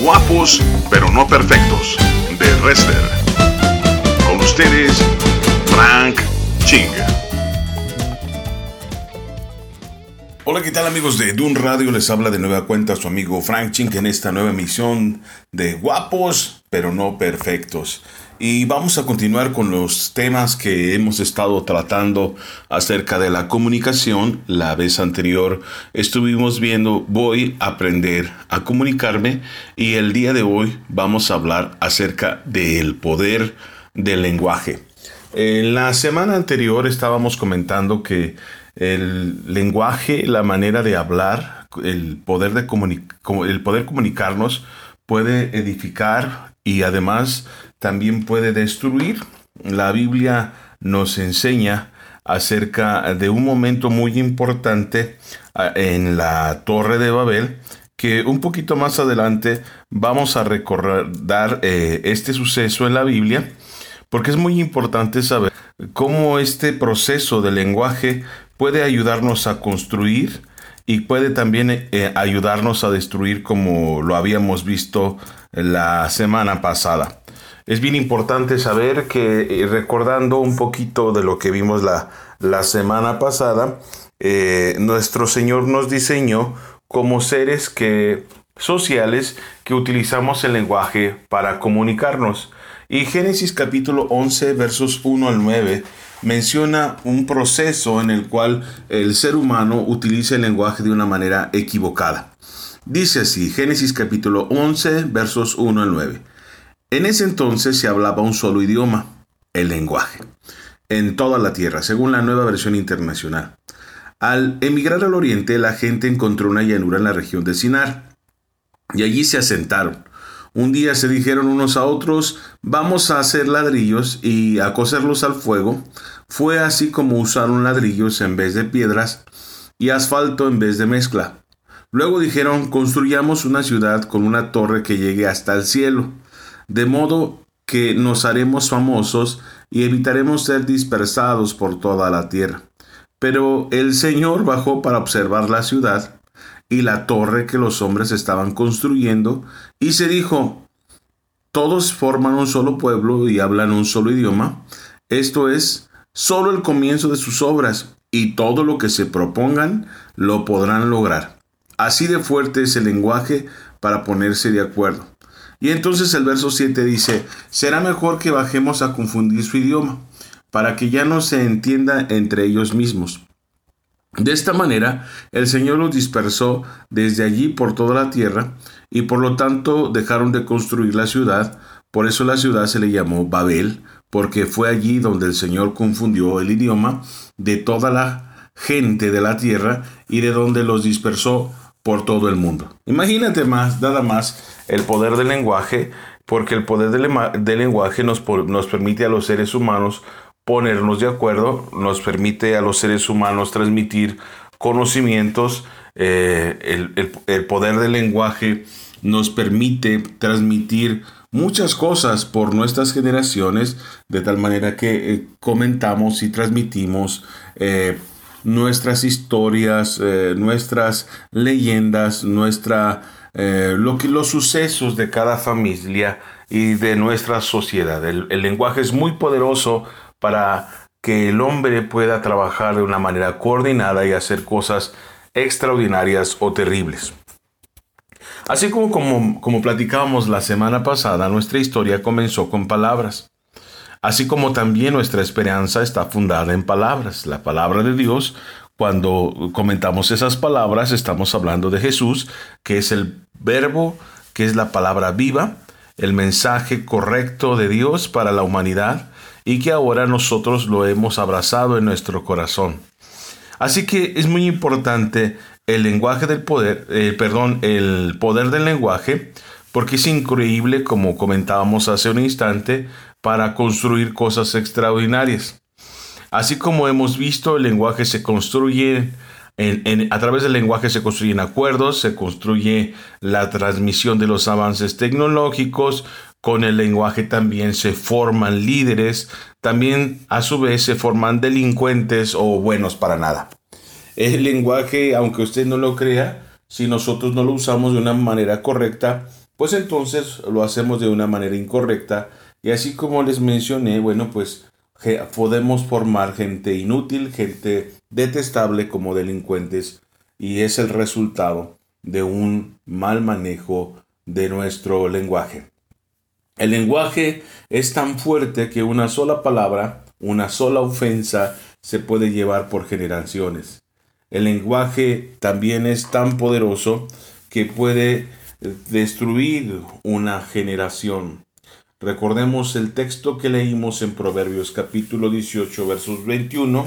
Guapos pero no perfectos de Wrestler. Con ustedes, Frank Ching. Hola, ¿qué tal amigos de Dun Radio? Les habla de nueva cuenta su amigo Frank Ching en esta nueva emisión de Guapos pero no perfectos. Y vamos a continuar con los temas que hemos estado tratando acerca de la comunicación. La vez anterior estuvimos viendo voy a aprender a comunicarme y el día de hoy vamos a hablar acerca del poder del lenguaje. En la semana anterior estábamos comentando que el lenguaje, la manera de hablar, el poder, de el poder comunicarnos puede edificar y además también puede destruir. La Biblia nos enseña acerca de un momento muy importante ah, en la Torre de Babel que un poquito más adelante vamos a recordar eh, este suceso en la Biblia porque es muy importante saber cómo este proceso de lenguaje puede ayudarnos a construir y puede también eh, ayudarnos a destruir como lo habíamos visto la semana pasada. Es bien importante saber que, eh, recordando un poquito de lo que vimos la, la semana pasada, eh, nuestro Señor nos diseñó como seres que, sociales que utilizamos el lenguaje para comunicarnos. Y Génesis capítulo 11 versos 1 al 9 menciona un proceso en el cual el ser humano utiliza el lenguaje de una manera equivocada. Dice así, Génesis capítulo 11 versos 1 al 9. En ese entonces se hablaba un solo idioma, el lenguaje, en toda la tierra, según la nueva versión internacional. Al emigrar al oriente, la gente encontró una llanura en la región de Sinar, y allí se asentaron. Un día se dijeron unos a otros, vamos a hacer ladrillos y a coserlos al fuego. Fue así como usaron ladrillos en vez de piedras y asfalto en vez de mezcla. Luego dijeron, construyamos una ciudad con una torre que llegue hasta el cielo de modo que nos haremos famosos y evitaremos ser dispersados por toda la tierra. Pero el Señor bajó para observar la ciudad y la torre que los hombres estaban construyendo, y se dijo, todos forman un solo pueblo y hablan un solo idioma, esto es, solo el comienzo de sus obras, y todo lo que se propongan lo podrán lograr. Así de fuerte es el lenguaje para ponerse de acuerdo. Y entonces el verso 7 dice, será mejor que bajemos a confundir su idioma, para que ya no se entienda entre ellos mismos. De esta manera, el Señor los dispersó desde allí por toda la tierra, y por lo tanto dejaron de construir la ciudad, por eso la ciudad se le llamó Babel, porque fue allí donde el Señor confundió el idioma de toda la gente de la tierra y de donde los dispersó por todo el mundo. Imagínate más, nada más, el poder del lenguaje, porque el poder del, lenguaje nos, nos permite a los seres humanos ponernos de acuerdo, nos permite a los seres humanos transmitir conocimientos, eh, el, poder del lenguaje nos permite transmitir muchas cosas por nuestras generaciones, de tal manera que eh, comentamos y transmitimos eh, nuestras historias, eh, nuestras leyendas, nuestra, eh, lo que, los sucesos de cada familia y de nuestra sociedad. El, el lenguaje es muy poderoso para que el hombre pueda trabajar de una manera coordinada y hacer cosas extraordinarias o terribles. Así como, como, como platicábamos la semana pasada, nuestra historia comenzó con palabras así como también nuestra esperanza está fundada en palabras. La palabra de Dios, cuando comentamos esas palabras, estamos hablando de Jesús, que es el verbo, que es la palabra viva, el mensaje correcto de Dios para la humanidad y que ahora nosotros lo hemos abrazado en nuestro corazón. Así que es muy importante el lenguaje del poder, eh, perdón, el poder del lenguaje, porque es increíble, como comentábamos hace un instante, para construir cosas extraordinarias. Así como hemos visto, el lenguaje se construye, a través del lenguaje se construyen acuerdos, se construye la transmisión de los avances tecnológicos, con el lenguaje también se forman líderes, también a su vez se forman delincuentes o buenos para nada. El lenguaje, aunque usted no lo crea, Si nosotros no lo usamos de una manera correcta, pues entonces lo hacemos de una manera incorrecta. Y así como les mencioné, bueno, pues podemos formar gente inútil, gente detestable como delincuentes. Y es el resultado de un mal manejo de nuestro lenguaje. El lenguaje es tan fuerte que una sola palabra, una sola ofensa, se puede llevar por generaciones. El lenguaje también es tan poderoso que puede eh, destruir una generación. Recordemos el texto que leímos en Proverbios capítulo 18 versos 21,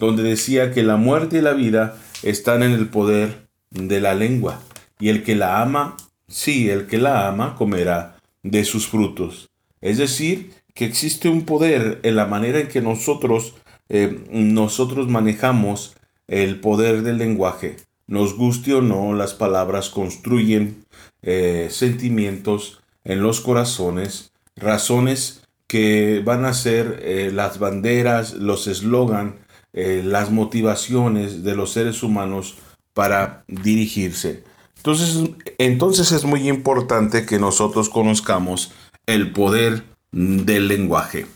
donde decía que la muerte y la vida están en el poder de la lengua, y el que la ama, sí, el que la ama comerá de sus frutos. Es decir, que existe un poder en la manera en que nosotros, eh, nosotros manejamos el poder del lenguaje. Nos guste o no, las palabras construyen eh, sentimientos en los corazones, razones que van a ser eh, las banderas, los eslogan, las motivaciones de los seres humanos para dirigirse. Entonces, entonces es muy importante que nosotros conozcamos el poder del lenguaje.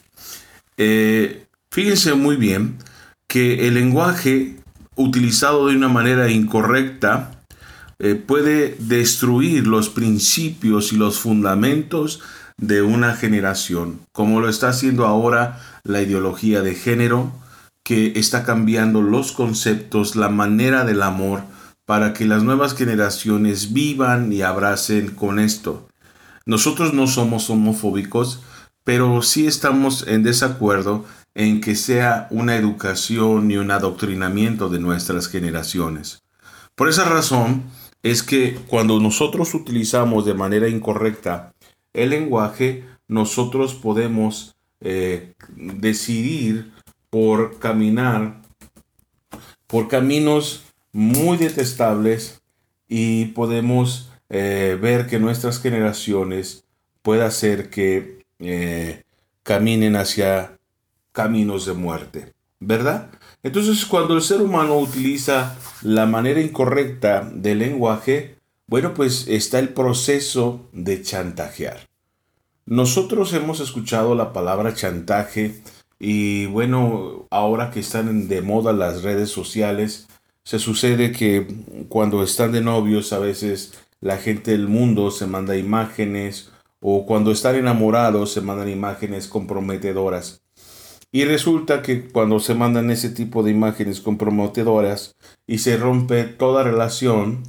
Eh, fíjense muy bien que el lenguaje utilizado de una manera incorrecta eh, puede destruir los principios y los fundamentos de una generación, como lo está haciendo ahora la ideología de género, que está cambiando los conceptos, la manera del amor, para que las nuevas generaciones vivan y abracen con esto. Nosotros no somos homofóbicos, pero sí estamos en desacuerdo en que sea una educación y un adoctrinamiento de nuestras generaciones. Por esa razón es que cuando nosotros utilizamos de manera incorrecta el lenguaje, nosotros podemos eh, decidir por caminar por caminos muy detestables y podemos eh, ver que nuestras generaciones pueda hacer que eh, caminen hacia caminos de muerte, ¿verdad? Entonces cuando el ser humano utiliza la manera incorrecta del lenguaje, bueno, pues está el proceso de chantajear. Nosotros hemos escuchado la palabra chantaje y bueno, ahora que están de moda las redes sociales, se sucede que cuando están de novios a veces la gente del mundo se manda imágenes o cuando están enamorados se mandan imágenes comprometedoras. Y resulta que cuando se mandan ese tipo de imágenes comprometedoras y se rompe toda relación,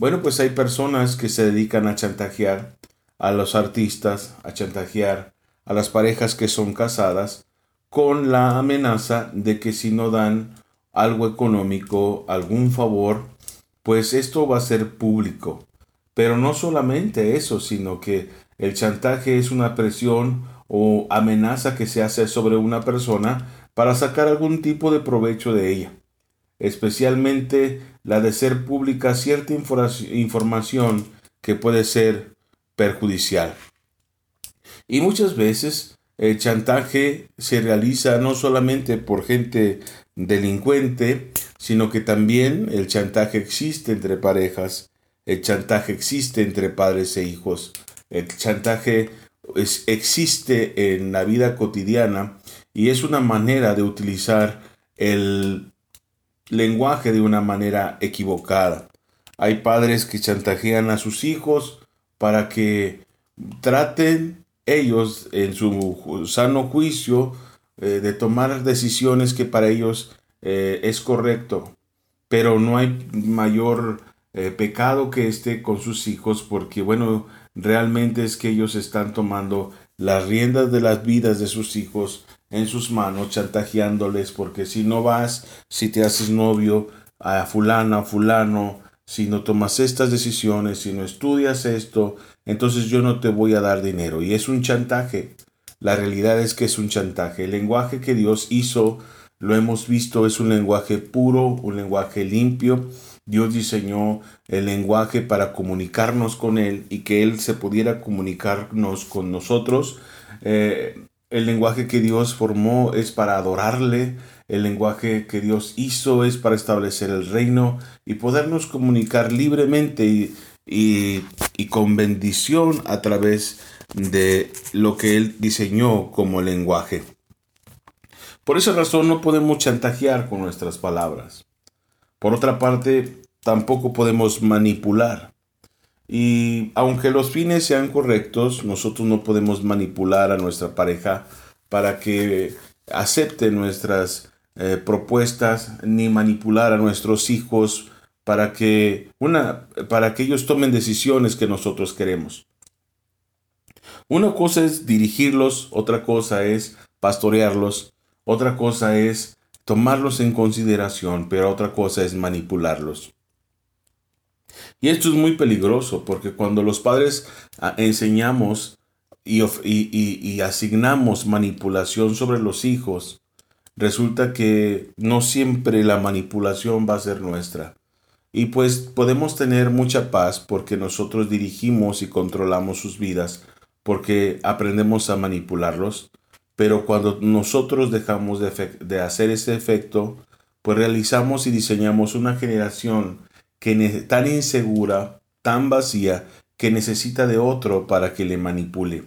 bueno, pues hay personas que se dedican a chantajear a los artistas, a chantajear a las parejas que son casadas, con la amenaza de que si no dan algo económico, algún favor, pues esto va a ser público. Pero no solamente eso, sino que el chantaje es una presión o amenaza que se hace sobre una persona para sacar algún tipo de provecho de ella, especialmente la de ser pública cierta información que puede ser perjudicial. Y muchas veces el chantaje se realiza no solamente por gente delincuente, sino que también el chantaje existe entre parejas, el chantaje existe entre padres e hijos, el chantaje existe en la vida cotidiana y es una manera de utilizar el lenguaje de una manera equivocada. Hay padres que chantajean a sus hijos para que traten ellos en su sano juicio eh, de tomar decisiones que para ellos eh, es correcto, pero no hay mayor eh, pecado que esté con sus hijos porque bueno, realmente es que ellos están tomando las riendas de las vidas de sus hijos en sus manos, chantajeándoles porque si no vas, si te haces novio a fulana, fulano, si no tomas estas decisiones, si no estudias esto, entonces yo no te voy a dar dinero. Y es un chantaje. La realidad es que es un chantaje. El lenguaje que Dios hizo, lo hemos visto, es un lenguaje puro, un lenguaje limpio. Dios diseñó el lenguaje para comunicarnos con Él y que Él se pudiera comunicarnos con nosotros. Eh, el lenguaje que Dios formó es para adorarle, el lenguaje que Dios hizo es para establecer el reino y podernos comunicar libremente y, y, con bendición a través de lo que Él diseñó como lenguaje. Por esa razón no podemos chantajear con nuestras palabras. Por otra parte, tampoco podemos manipular. Y aunque los fines sean correctos, nosotros no podemos manipular a nuestra pareja para que acepte nuestras eh, propuestas ni manipular a nuestros hijos para que, una, para que ellos tomen decisiones que nosotros queremos. Una cosa es dirigirlos, otra cosa es pastorearlos, otra cosa es tomarlos en consideración, pero otra cosa es manipularlos. Y esto es muy peligroso porque cuando los padres ah, enseñamos y, y, asignamos manipulación sobre los hijos, resulta que no siempre la manipulación va a ser nuestra. Y pues podemos tener mucha paz porque nosotros dirigimos y controlamos sus vidas, porque aprendemos a manipularlos. Pero cuando nosotros dejamos de, de hacer ese efecto, pues realizamos y diseñamos una generación que tan insegura, tan vacía, que necesita de otro para que le manipule.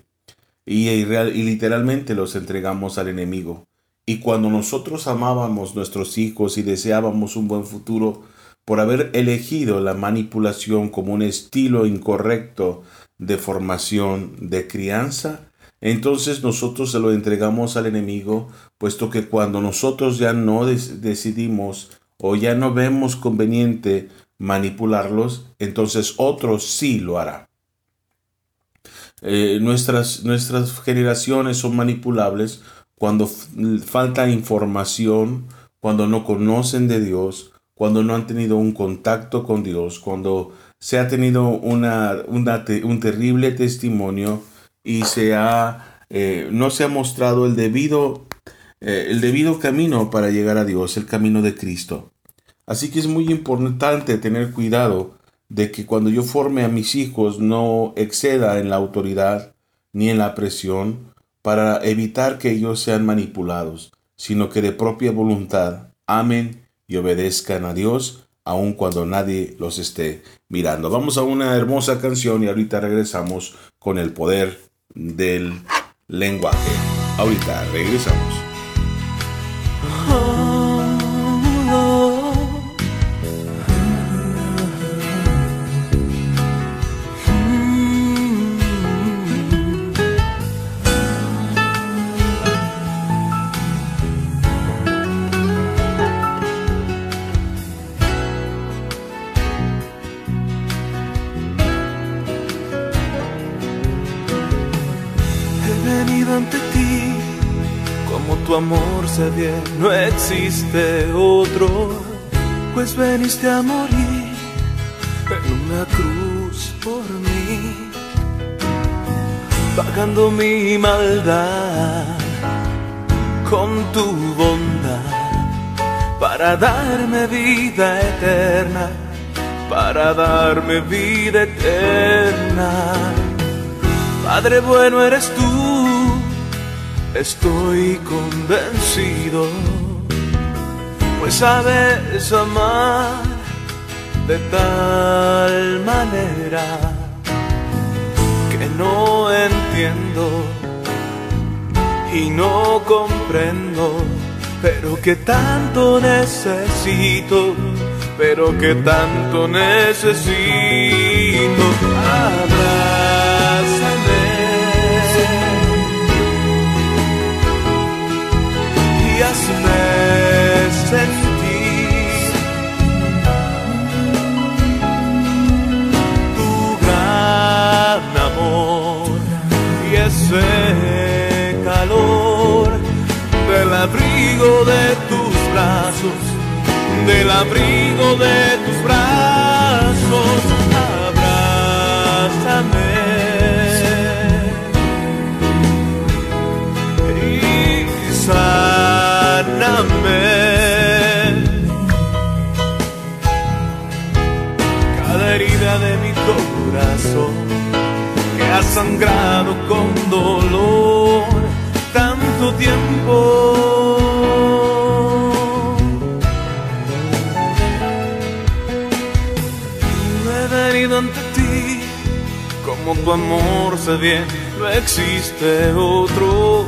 Y, y, literalmente los entregamos al enemigo. Y cuando nosotros amábamos nuestros hijos y deseábamos un buen futuro, por haber elegido la manipulación como un estilo incorrecto de formación, de crianza, entonces nosotros se lo entregamos al enemigo, puesto que cuando nosotros ya no decidimos o ya no vemos conveniente manipularlos, entonces otro sí lo hará. Eh, nuestras, nuestras generaciones son manipulables cuando falta información, cuando no conocen de Dios, cuando no han tenido un contacto con Dios, cuando se ha tenido una, un terrible testimonio y se ha, eh, no se ha mostrado el debido, eh, el debido camino para llegar a Dios, el camino de Cristo. Así que es muy importante tener cuidado de que cuando yo forme a mis hijos no exceda en la autoridad ni en la presión para evitar que ellos sean manipulados, sino que de propia voluntad amen y obedezcan a Dios aun cuando nadie los esté mirando. Vamos a una hermosa canción y ahorita regresamos con el poder del lenguaje. Ahorita regresamos. No existe otro, pues veniste a morir en una cruz por mí, pagando mi maldad con tu bondad para darme vida eterna, para darme vida eterna. Padre bueno eres tú Estoy convencido, pues sabes amar de tal manera que no entiendo y no comprendo, pero que tanto necesito, pero que tanto necesito. Tu gran amor y ese calor del abrigo de tus brazos, del abrigo de tus brazos, sangrado con dolor tanto tiempo. He venido ante ti como tu amor se bien, no existe otro,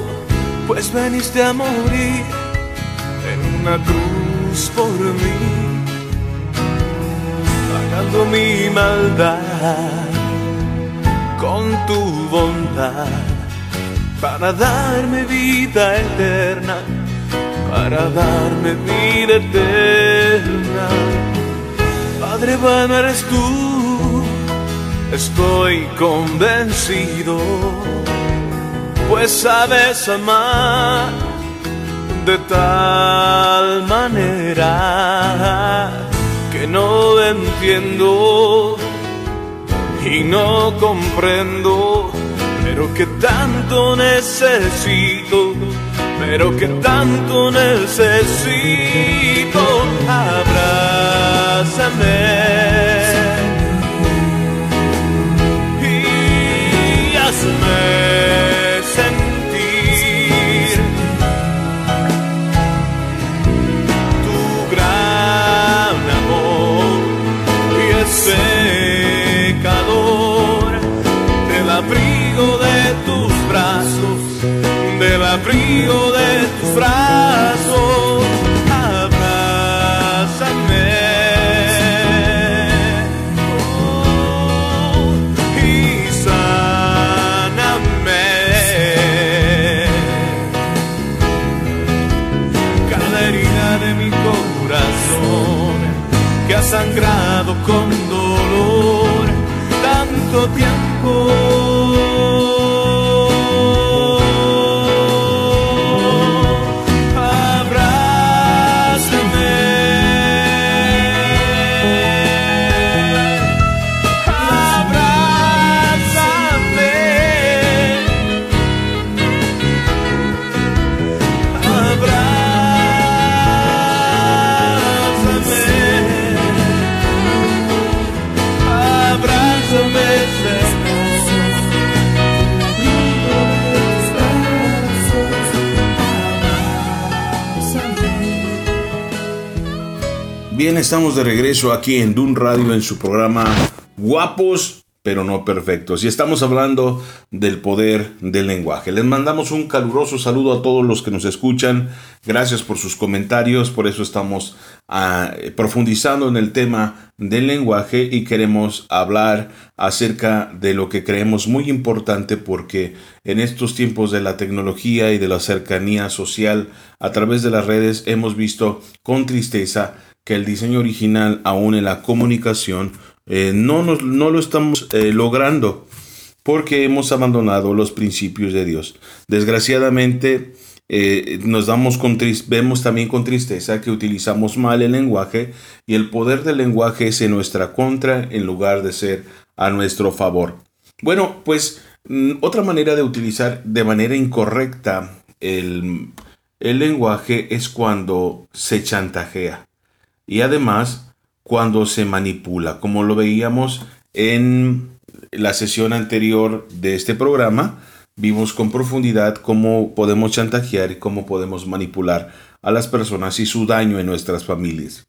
pues veniste a morir en una cruz por mí, pagando mi maldad con tu bondad para darme vida eterna, para darme vida eterna. Padre bueno eres tú, estoy convencido, pues sabes amar de tal manera que no entiendo y no comprendo, pero que tanto necesito, pero que tanto necesito, abrázame. Estamos de regreso aquí en Dun Radio en su programa Guapos pero no perfectos. Y estamos hablando del poder del lenguaje. Les mandamos un caluroso saludo a todos los que nos escuchan. Gracias por sus comentarios. Por eso estamos ah, profundizando en el tema del lenguaje y queremos hablar acerca de lo que creemos muy importante porque en estos tiempos de la tecnología y de la cercanía social a través de las redes hemos visto con tristeza que el diseño original aún en la comunicación eh, no, no lo estamos eh, logrando porque hemos abandonado los principios de Dios. Desgraciadamente, eh, nos damos con vemos también con tristeza que utilizamos mal el lenguaje y el poder del lenguaje es en nuestra contra en lugar de ser a nuestro favor. Bueno, pues mm, otra manera de utilizar de manera incorrecta el, el lenguaje es cuando se chantajea y además cuando se manipula, como lo veíamos en la sesión anterior de este programa, vimos con profundidad cómo podemos chantajear y cómo podemos manipular a las personas y su daño en nuestras familias.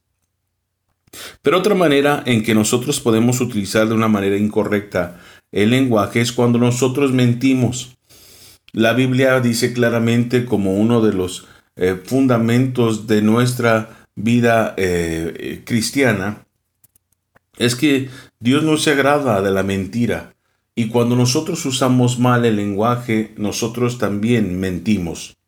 Pero otra manera en que nosotros podemos utilizar de una manera incorrecta el lenguaje es cuando nosotros mentimos. La Biblia dice claramente como uno de los eh, fundamentos de nuestra vida eh, cristiana es que Dios no se agrada de la mentira y cuando nosotros usamos mal el lenguaje, nosotros también mentimos.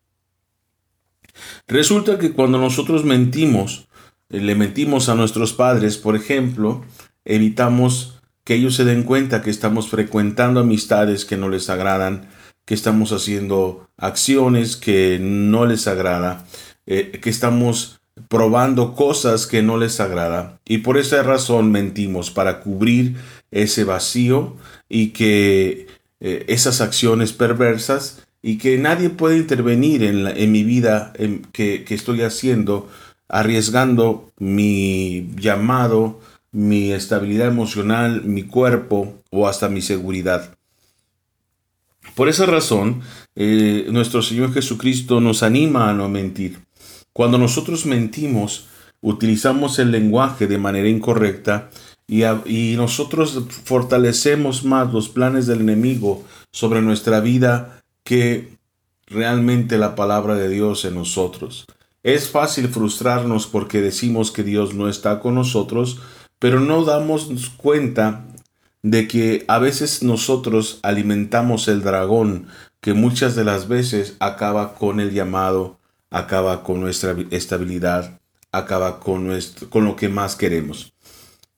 Resulta que cuando nosotros mentimos, eh, le mentimos a nuestros padres, por ejemplo, evitamos que ellos se den cuenta que estamos frecuentando amistades que no les agradan, que estamos haciendo acciones que no les agrada, eh, que estamos probando cosas que no les agrada y por esa razón mentimos para cubrir ese vacío y que eh, esas acciones perversas y que nadie puede intervenir en, en mi vida que, que estoy haciendo arriesgando mi llamado, mi estabilidad emocional, mi cuerpo o hasta mi seguridad. Por esa razón, eh, nuestro Señor Jesucristo nos anima a no mentir. Cuando nosotros mentimos, utilizamos el lenguaje de manera incorrecta, y, nosotros fortalecemos más los planes del enemigo sobre nuestra vida que realmente la palabra de Dios en nosotros. Es fácil frustrarnos porque decimos que Dios no está con nosotros, pero no damos cuenta de que a veces nosotros alimentamos el dragón que muchas de las veces acaba con el llamado, acaba con nuestra estabilidad, acaba con, nuestro, con lo que más queremos.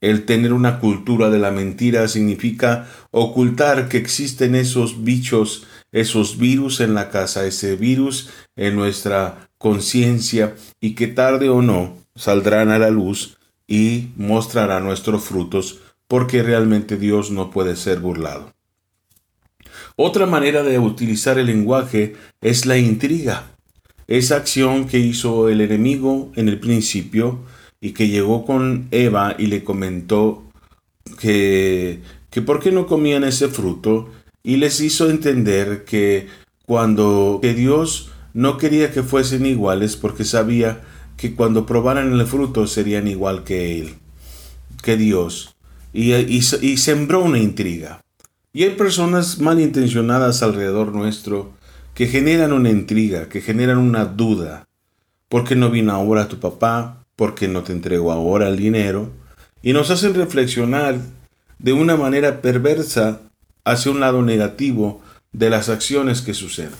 El tener una cultura de la mentira significa ocultar que existen esos bichos, esos virus en la casa, ese virus en nuestra conciencia y que tarde o no saldrán a la luz y mostrarán nuestros frutos porque realmente Dios no puede ser burlado. Otra manera de utilizar el lenguaje es la intriga. Esa acción que hizo el enemigo en el principio y que llegó con Eva y le comentó que, que por qué no comían ese fruto y les hizo entender que cuando que Dios no quería que fuesen iguales porque sabía que cuando probaran el fruto serían igual que Él, que Dios. Y, y, y sembró una intriga. Y hay personas malintencionadas alrededor nuestro que generan una intriga, que generan una duda. ¿Por qué no vino ahora tu papá? ¿Por qué no te entregó ahora el dinero? Y nos hacen reflexionar de una manera perversa hacia un lado negativo de las acciones que suceden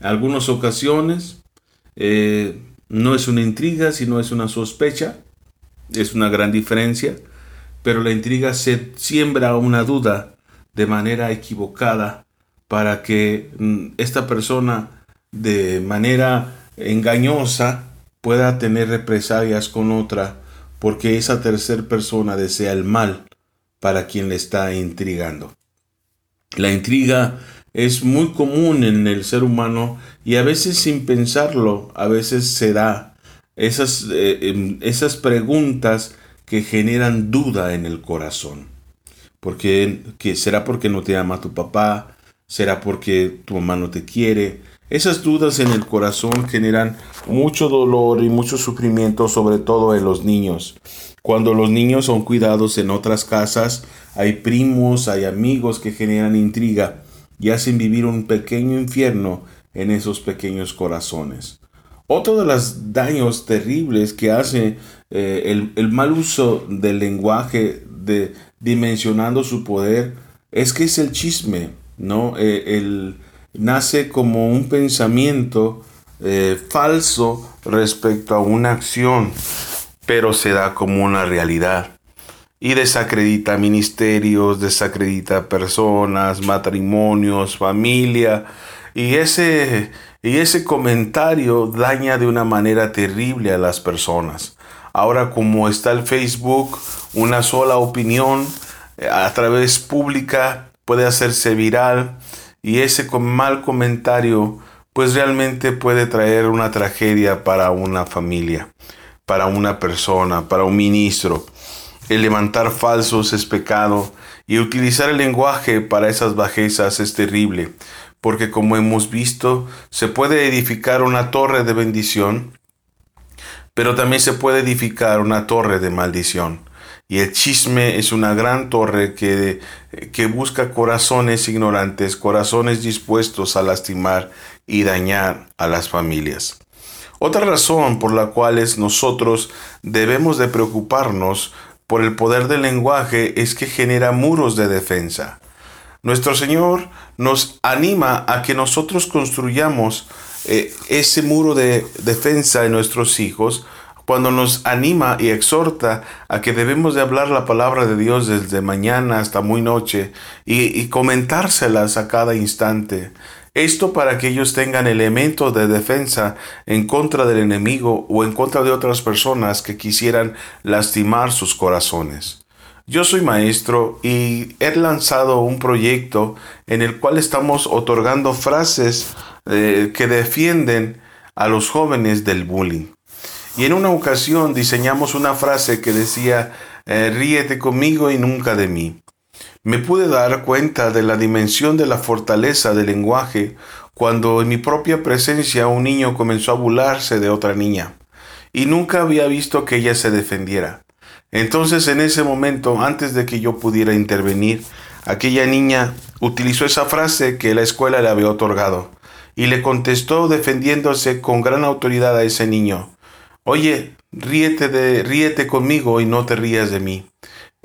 algunas ocasiones eh, no es una intriga, sino es una sospecha. Es una gran diferencia. Pero la intriga se siembra una duda de manera equivocada para que mm, esta persona de manera engañosa pueda tener represalias con otra porque esa tercera persona desea el mal para quien le está intrigando. La intriga es muy común en el ser humano y a veces sin pensarlo, a veces se da esas, eh, em, esas preguntas que generan duda en el corazón. Porque, que ¿Será porque no te ama tu papá? ¿Será porque tu mamá no te quiere? Esas dudas en el corazón generan mucho dolor y mucho sufrimiento, sobre todo en los niños. Cuando los niños son cuidados en otras casas, hay primos, hay amigos que generan intriga y hacen vivir un pequeño infierno en esos pequeños corazones. Otro de los daños terribles que hace eh, el, mal uso del lenguaje de dimensionando su poder es que es el chisme, ¿no? Eh, el, nace como un pensamiento eh, falso respecto a una acción, pero se da como una realidad y desacredita ministerios, desacredita personas, matrimonios, familia. Y ese, y ese comentario daña de una manera terrible a las personas. Ahora como está el Facebook, una sola opinión eh, a través pública puede hacerse viral y ese mal comentario pues realmente puede traer una tragedia para una familia, para una persona, para un ministro. El levantar falsos es pecado y utilizar el lenguaje para esas bajezas es terrible, porque como hemos visto, se puede edificar una torre de bendición, pero también se puede edificar una torre de maldición. Y el chisme es una gran torre que, que busca corazones ignorantes, corazones dispuestos a lastimar y dañar a las familias. Otra razón por la cual nosotros debemos de preocuparnos por el poder del lenguaje es que genera muros de defensa. Nuestro Señor nos anima a que nosotros construyamos eh, ese muro de defensa en nuestros hijos cuando nos anima y exhorta a que debemos de hablar la palabra de Dios desde mañana hasta muy noche y, comentárselas a cada instante. Esto para que ellos tengan elementos de defensa en contra del enemigo o en contra de otras personas que quisieran lastimar sus corazones. Yo soy maestro y he lanzado un proyecto en el cual estamos otorgando frases eh, que defienden a los jóvenes del bullying. Y en una ocasión diseñamos una frase que decía, eh, ríete conmigo y nunca de mí. Me pude dar cuenta de la dimensión de la fortaleza del lenguaje cuando en mi propia presencia un niño comenzó a burlarse de otra niña, y nunca había visto que ella se defendiera. Entonces en ese momento, antes de que yo pudiera intervenir, aquella niña utilizó esa frase que la escuela le había otorgado y le contestó defendiéndose con gran autoridad a ese niño. Oye, ríete de, ríete conmigo y no te rías de mí.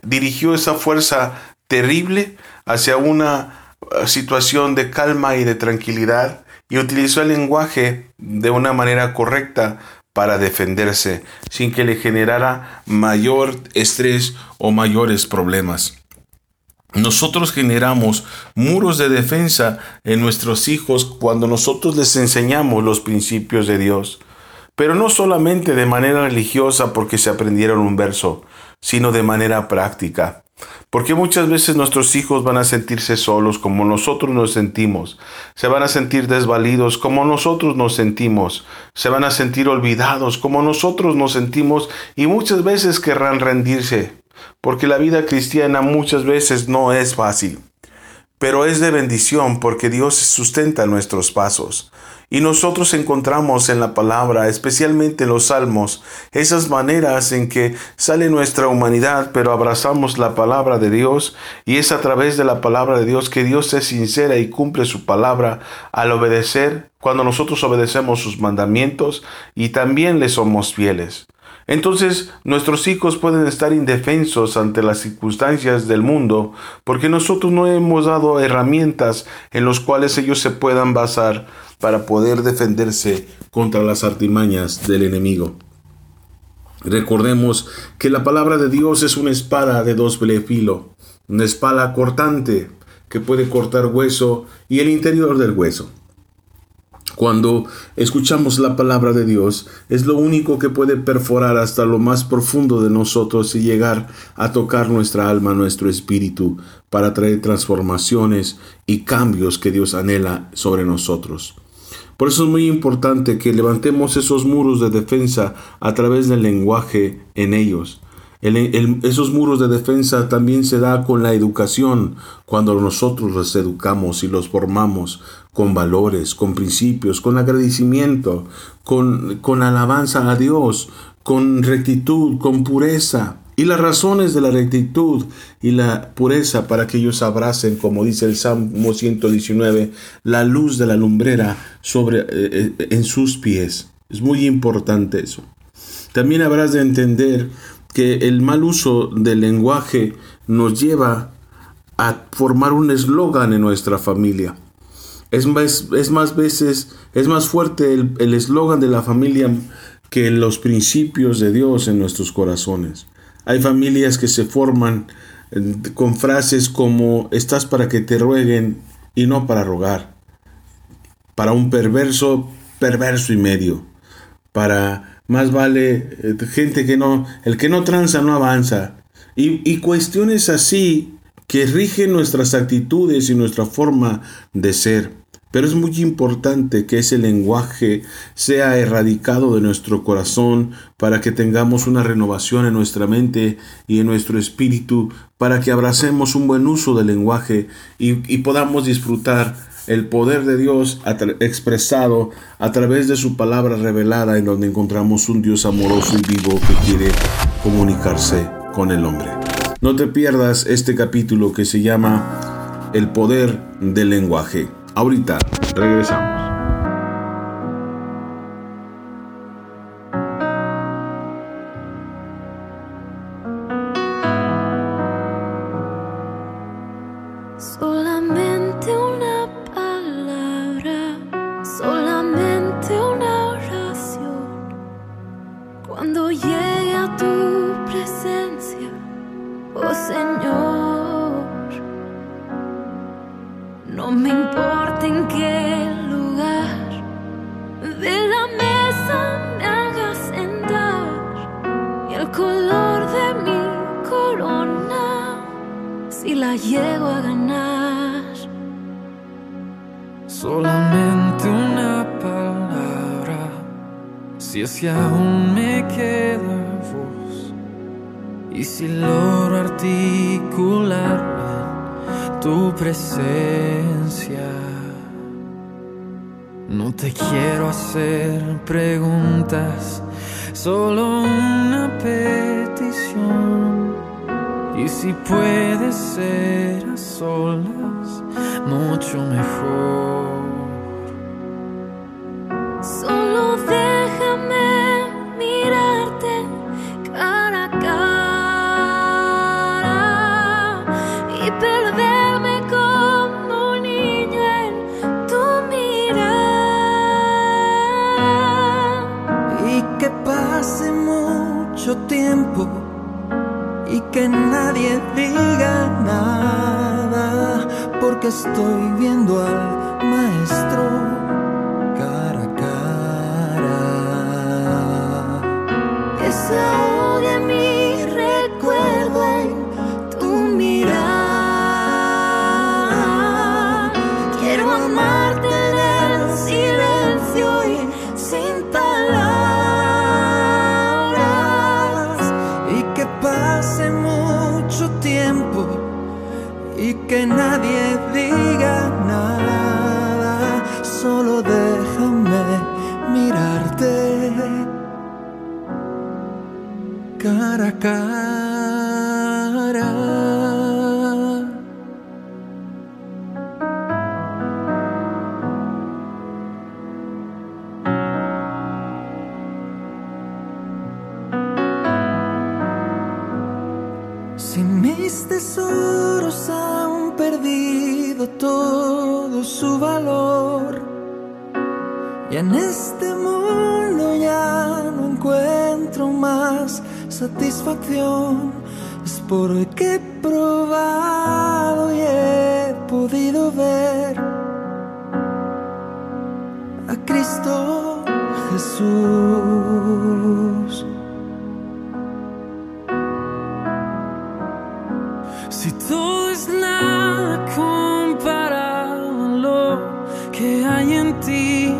Dirigió esa fuerza terrible hacia una uh, situación de calma y de tranquilidad y utilizó el lenguaje de una manera correcta para defenderse sin que le generara mayor estrés o mayores problemas. Nosotros generamos muros de defensa en nuestros hijos cuando nosotros les enseñamos los principios de Dios, pero no solamente de manera religiosa porque se aprendieron un verso, sino de manera práctica. Porque muchas veces nuestros hijos van a sentirse solos como nosotros nos sentimos, se van a sentir desvalidos como nosotros nos sentimos, se van a sentir olvidados como nosotros nos sentimos y muchas veces querrán rendirse, porque la vida cristiana muchas veces no es fácil, pero es de bendición porque Dios sustenta nuestros pasos. Y nosotros encontramos en la palabra, especialmente en los salmos, esas maneras en que sale nuestra humanidad, pero abrazamos la palabra de Dios y es a través de la palabra de Dios que Dios es sincera y cumple su palabra al obedecer, cuando nosotros obedecemos sus mandamientos y también le somos fieles. Entonces nuestros hijos pueden estar indefensos ante las circunstancias del mundo porque nosotros no hemos dado herramientas en las cuales ellos se puedan basar para poder defenderse contra las artimañas del enemigo. Recordemos que la palabra de Dios es una espada de dos filo, una espada cortante que puede cortar hueso y el interior del hueso. Cuando escuchamos la palabra de Dios, es lo único que puede perforar hasta lo más profundo de nosotros y llegar a tocar nuestra alma, nuestro espíritu, para traer transformaciones y cambios que Dios anhela sobre nosotros. Por eso es muy importante que levantemos esos muros de defensa a través del lenguaje en ellos. esos muros de defensa también se da con la educación, cuando nosotros los educamos y los formamos con valores, con principios, con agradecimiento, con, con alabanza a Dios, con rectitud, con pureza. Y las razones de la rectitud y la pureza para que ellos abracen, como dice el Salmo 119, la luz de la lumbrera sobre, eh, eh, en sus pies. Es muy importante eso. También habrás de entender que el mal uso del lenguaje nos lleva a formar un eslogan en nuestra familia. Es más, es más veces, es más fuerte el eslogan de la familia que los principios de Dios en nuestros corazones. Hay familias que se forman eh, con frases como estás para que te rueguen y no para rogar. Para un perverso, perverso y medio. Para más vale eh, gente que no, el que no tranza no avanza. Y, y cuestiones así que rigen nuestras actitudes y nuestra forma de ser. Pero es muy importante que ese lenguaje sea erradicado de nuestro corazón para que tengamos una renovación en nuestra mente y en nuestro espíritu, para que abracemos un buen uso del lenguaje y, podamos disfrutar el poder de Dios expresado a través de su palabra revelada en donde encontramos un Dios amoroso y vivo que quiere comunicarse con el hombre. No te pierdas este capítulo que se llama El poder del lenguaje. Ahorita regresamos. Solo una petición. Y si puede ser a solas, mucho mejor. Que nadie diga nada porque estoy viendo al maestro cara a cara porque he probado y he podido ver a Cristo Jesús. Si todo es nada comparado a lo que hay en ti,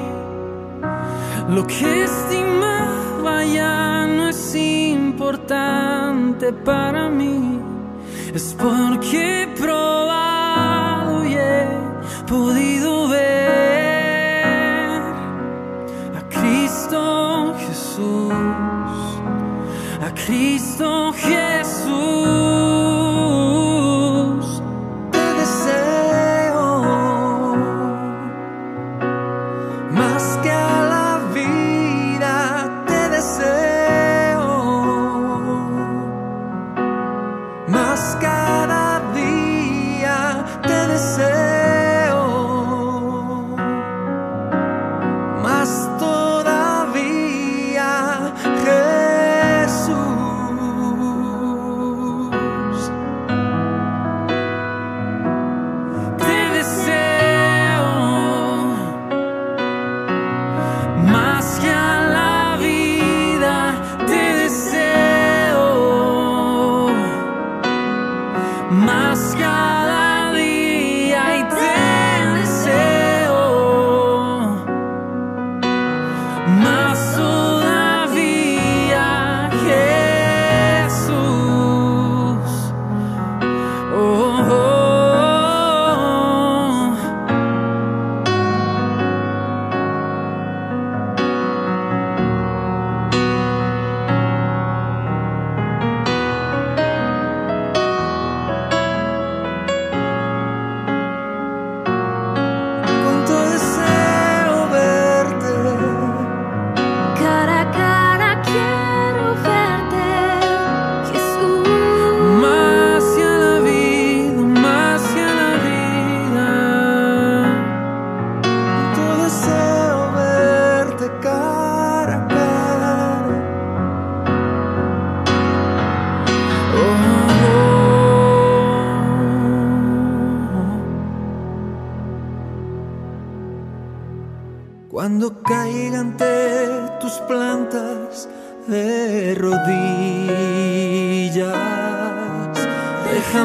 lo que estimaba ya no es importante para mí, es porque he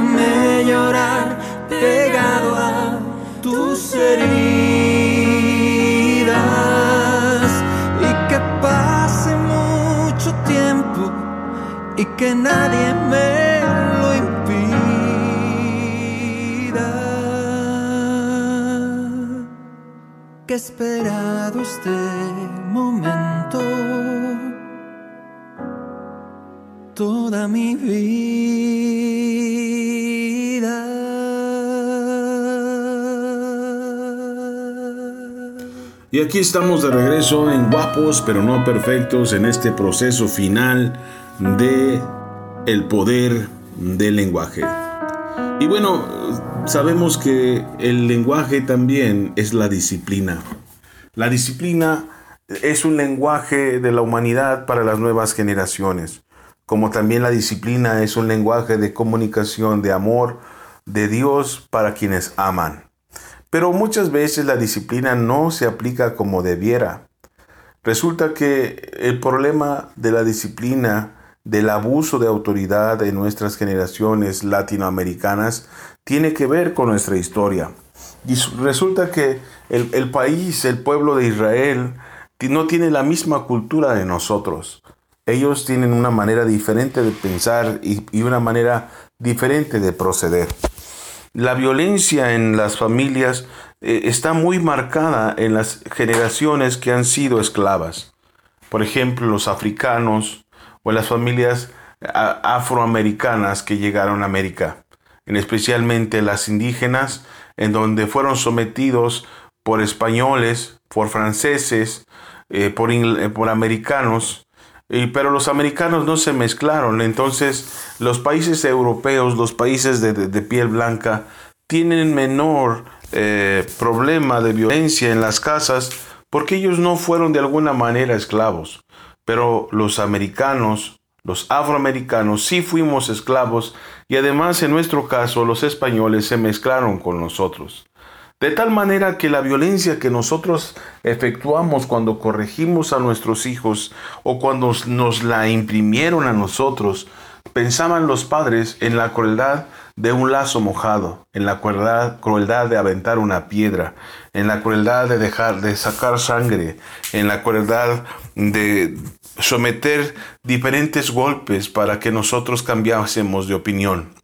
déjame llorar pegado a tus heridas y que pase mucho tiempo y que nadie me lo impida. Que esperado este momento toda mi vida. Y aquí estamos de regreso en Guapos pero no perfectos en este proceso final de el poder del lenguaje. Y bueno, sabemos que el lenguaje también es la disciplina. La disciplina es un lenguaje de la humanidad para las nuevas generaciones, como también la disciplina es un lenguaje de comunicación, de amor de Dios para quienes aman. Pero muchas veces la disciplina no se aplica como debiera. Resulta que el problema de la disciplina, del abuso de autoridad en nuestras generaciones latinoamericanas, tiene que ver con nuestra historia. Y resulta que el, país, el pueblo de Israel, no tiene la misma cultura de nosotros. Ellos tienen una manera diferente de pensar y, y una manera diferente de proceder. La violencia en las familias eh, está muy marcada en las generaciones que han sido esclavas. Por ejemplo, los africanos o las familias afroamericanas que llegaron a América, en especialmente las indígenas, en donde fueron sometidos por españoles, por franceses, eh, por, eh, por americanos, pero los americanos no se mezclaron. Entonces, los países europeos, los países de, piel blanca, tienen menor eh, problema de violencia en las casas porque ellos no fueron de alguna manera esclavos. Pero los americanos, los afroamericanos, sí fuimos esclavos y además en nuestro caso los españoles se mezclaron con nosotros. De tal manera que la violencia que nosotros efectuamos cuando corregimos a nuestros hijos o cuando nos la imprimieron a nosotros, pensaban los padres en la crueldad de un lazo mojado, en la crueldad, crueldad de aventar una piedra, en la crueldad de dejar de sacar sangre, en la crueldad de someter diferentes golpes para que nosotros cambiásemos de opinión.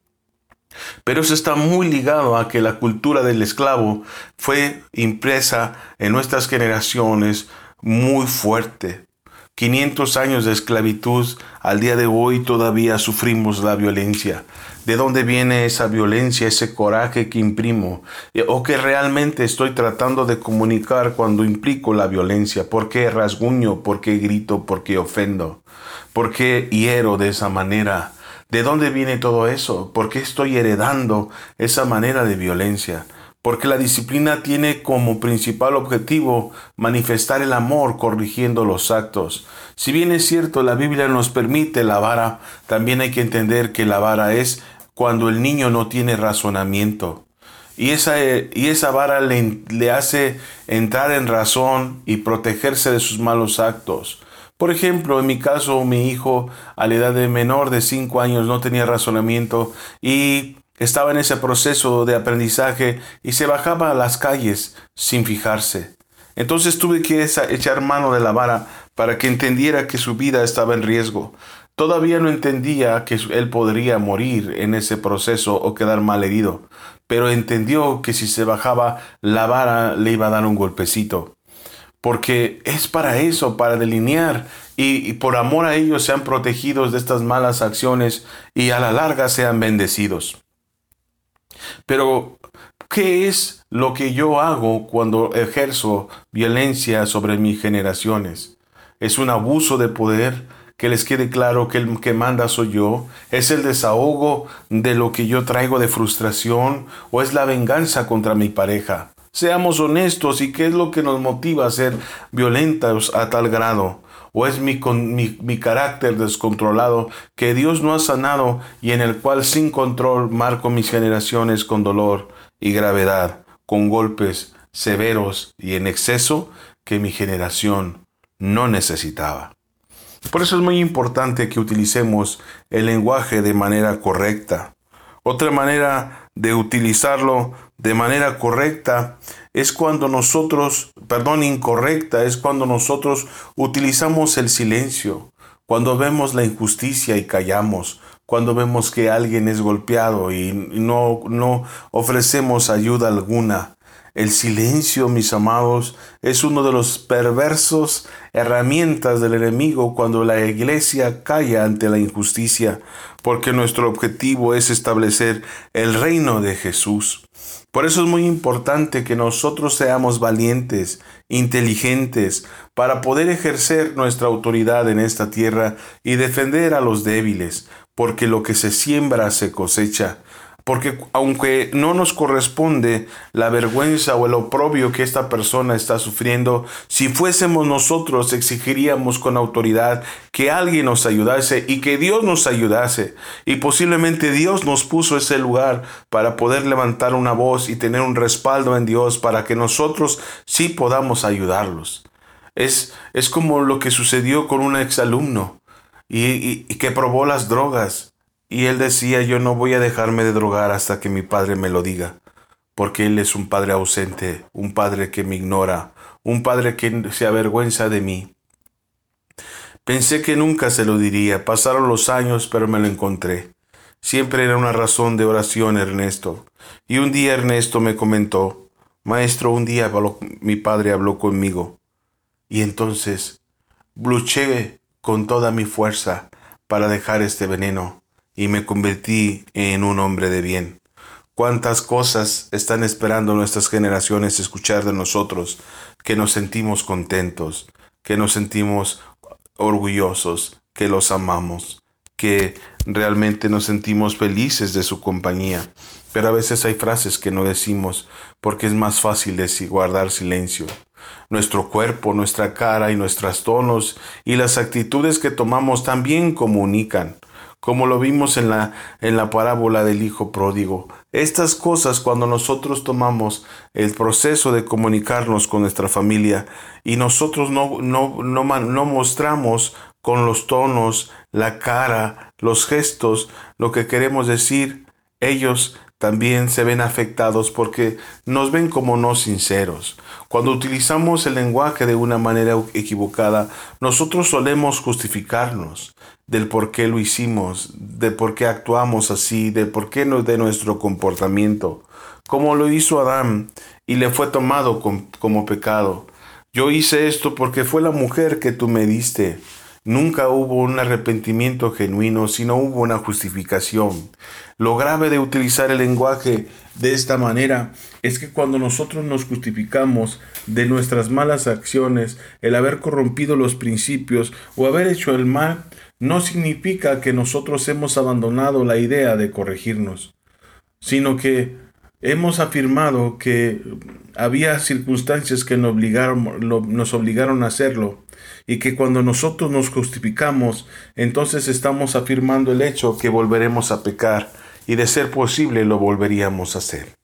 Pero eso está muy ligado a que la cultura del esclavo fue impresa en nuestras generaciones muy fuerte. 500 años de esclavitud, al día de hoy todavía sufrimos la violencia. ¿De dónde viene esa violencia, ese coraje que imprimo? Eh, ¿O que realmente estoy tratando de comunicar cuando implico la violencia? ¿Por qué rasguño? ¿Por qué grito? ¿Por qué ofendo? ¿Por qué hiero de esa manera? ¿De dónde viene todo eso? ¿Por qué estoy heredando esa manera de violencia? Porque la disciplina tiene como principal objetivo manifestar el amor corrigiendo los actos. Si bien es cierto, la Biblia nos permite la vara, también hay que entender que la vara es cuando el niño no tiene razonamiento. Y esa, y esa vara le, le hace entrar en razón y protegerse de sus malos actos. Por ejemplo, en mi caso, mi hijo a la edad de menor de 5 años no tenía razonamiento y estaba en ese proceso de aprendizaje y se bajaba a las calles sin fijarse. Entonces tuve que echar mano de la vara para que entendiera que su vida estaba en riesgo. Todavía no entendía que él podría morir en ese proceso o quedar mal herido, pero entendió que si se bajaba la vara le iba a dar un golpecito porque es para eso, para delinear y, por amor a ellos sean protegidos de estas malas acciones y a la larga sean bendecidos. Pero, ¿qué es lo que yo hago cuando ejerzo violencia sobre mis generaciones? ¿Es un abuso de poder? Que les quede claro que el que manda soy yo. ¿Es el desahogo de lo que yo traigo de frustración? ¿O es la venganza contra mi pareja? Seamos honestos y qué es lo que nos motiva a ser violentos a tal grado. ¿O es mi, mi, mi, carácter descontrolado que Dios no ha sanado y en el cual sin control marco mis generaciones con dolor y gravedad, con golpes severos y en exceso que mi generación no necesitaba? Por eso es muy importante que utilicemos el lenguaje de manera correcta. Otra manera de utilizarlo de manera correcta es cuando nosotros, perdón, incorrecta, es cuando nosotros utilizamos el silencio, cuando vemos la injusticia y callamos, cuando vemos que alguien es golpeado y no, no ofrecemos ayuda alguna. El silencio, mis amados, es uno de los perversos herramientas del enemigo cuando la iglesia calla ante la injusticia, porque nuestro objetivo es establecer el reino de Jesús. Por eso es muy importante que nosotros seamos valientes, inteligentes, para poder ejercer nuestra autoridad en esta tierra y defender a los débiles, porque lo que se siembra se cosecha porque aunque no nos corresponde la vergüenza o el oprobio que esta persona está sufriendo, si fuésemos nosotros exigiríamos con autoridad que alguien nos ayudase y que Dios nos ayudase. Y posiblemente Dios nos puso ese lugar para poder levantar una voz y tener un respaldo en Dios para que nosotros sí podamos ayudarlos. Es, es como lo que sucedió con un exalumno y, y que probó las drogas y él decía, yo no voy a dejarme de drogar hasta que mi padre me lo diga, porque él es un padre ausente, un padre que me ignora, un padre que se avergüenza de mí. Pensé que nunca se lo diría, pasaron los años, pero me lo encontré. Siempre era una razón de oración, Ernesto. Y un día Ernesto me comentó, Maestro, un día mi padre habló conmigo. Y entonces luché con toda mi fuerza para dejar este veneno y me convertí en un hombre de bien. Cuántas cosas están esperando nuestras generaciones escuchar de nosotros, que nos sentimos contentos, que nos sentimos orgullosos, que los amamos, que realmente nos sentimos felices de su compañía. Pero a veces hay frases que no decimos porque es más fácil decir, guardar silencio. Nuestro cuerpo, nuestra cara y nuestros tonos y las actitudes que tomamos también comunican como lo vimos en la, en la parábola del Hijo Pródigo. Estas cosas cuando nosotros tomamos el proceso de comunicarnos con nuestra familia y nosotros no, no, no, no mostramos con los tonos, la cara, los gestos, lo que queremos decir, ellos también se ven afectados porque nos ven como no sinceros. Cuando utilizamos el lenguaje de una manera equivocada, nosotros solemos justificarnos del por qué lo hicimos, de por qué actuamos así, de por qué no de nuestro comportamiento, como lo hizo Adán y le fue tomado como pecado. Yo hice esto porque fue la mujer que tú me diste. Nunca hubo un arrepentimiento genuino, sino hubo una justificación. Lo grave de utilizar el lenguaje de esta manera es que cuando nosotros nos justificamos de nuestras malas acciones, el haber corrompido los principios o haber hecho el mal, no significa que nosotros hemos abandonado la idea de corregirnos, sino que hemos afirmado que había circunstancias que nos obligaron, nos obligaron a hacerlo y que cuando nosotros nos justificamos, entonces estamos afirmando el hecho que volveremos a pecar y de ser posible lo volveríamos a hacer.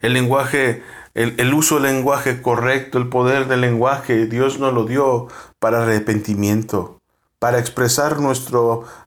El lenguaje, el, el uso del lenguaje correcto, el poder del lenguaje, Dios nos lo dio para arrepentimiento para expresar nuestra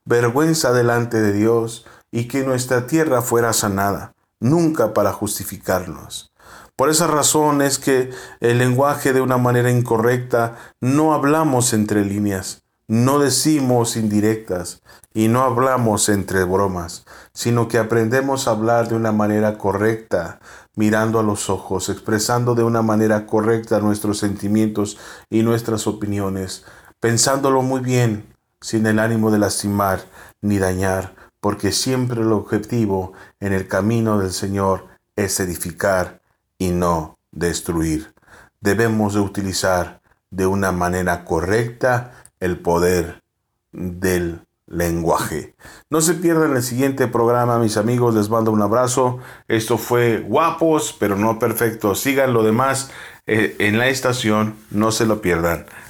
vergüenza delante de Dios y que nuestra tierra fuera sanada, nunca para justificarnos. Por esa razón es que el lenguaje de una manera incorrecta no hablamos entre líneas, no decimos indirectas y no hablamos entre bromas, sino que aprendemos a hablar de una manera correcta, mirando a los ojos, expresando de una manera correcta nuestros sentimientos y nuestras opiniones, pensándolo muy bien, sin el ánimo de lastimar ni dañar, porque siempre el objetivo en el camino del Señor es edificar y no destruir. Debemos de utilizar de una manera correcta el poder del lenguaje. No se pierdan el siguiente programa, mis amigos. Les mando un abrazo. Esto fue guapos, pero no perfectos. Sigan lo demás eh, en la estación. No se lo pierdan.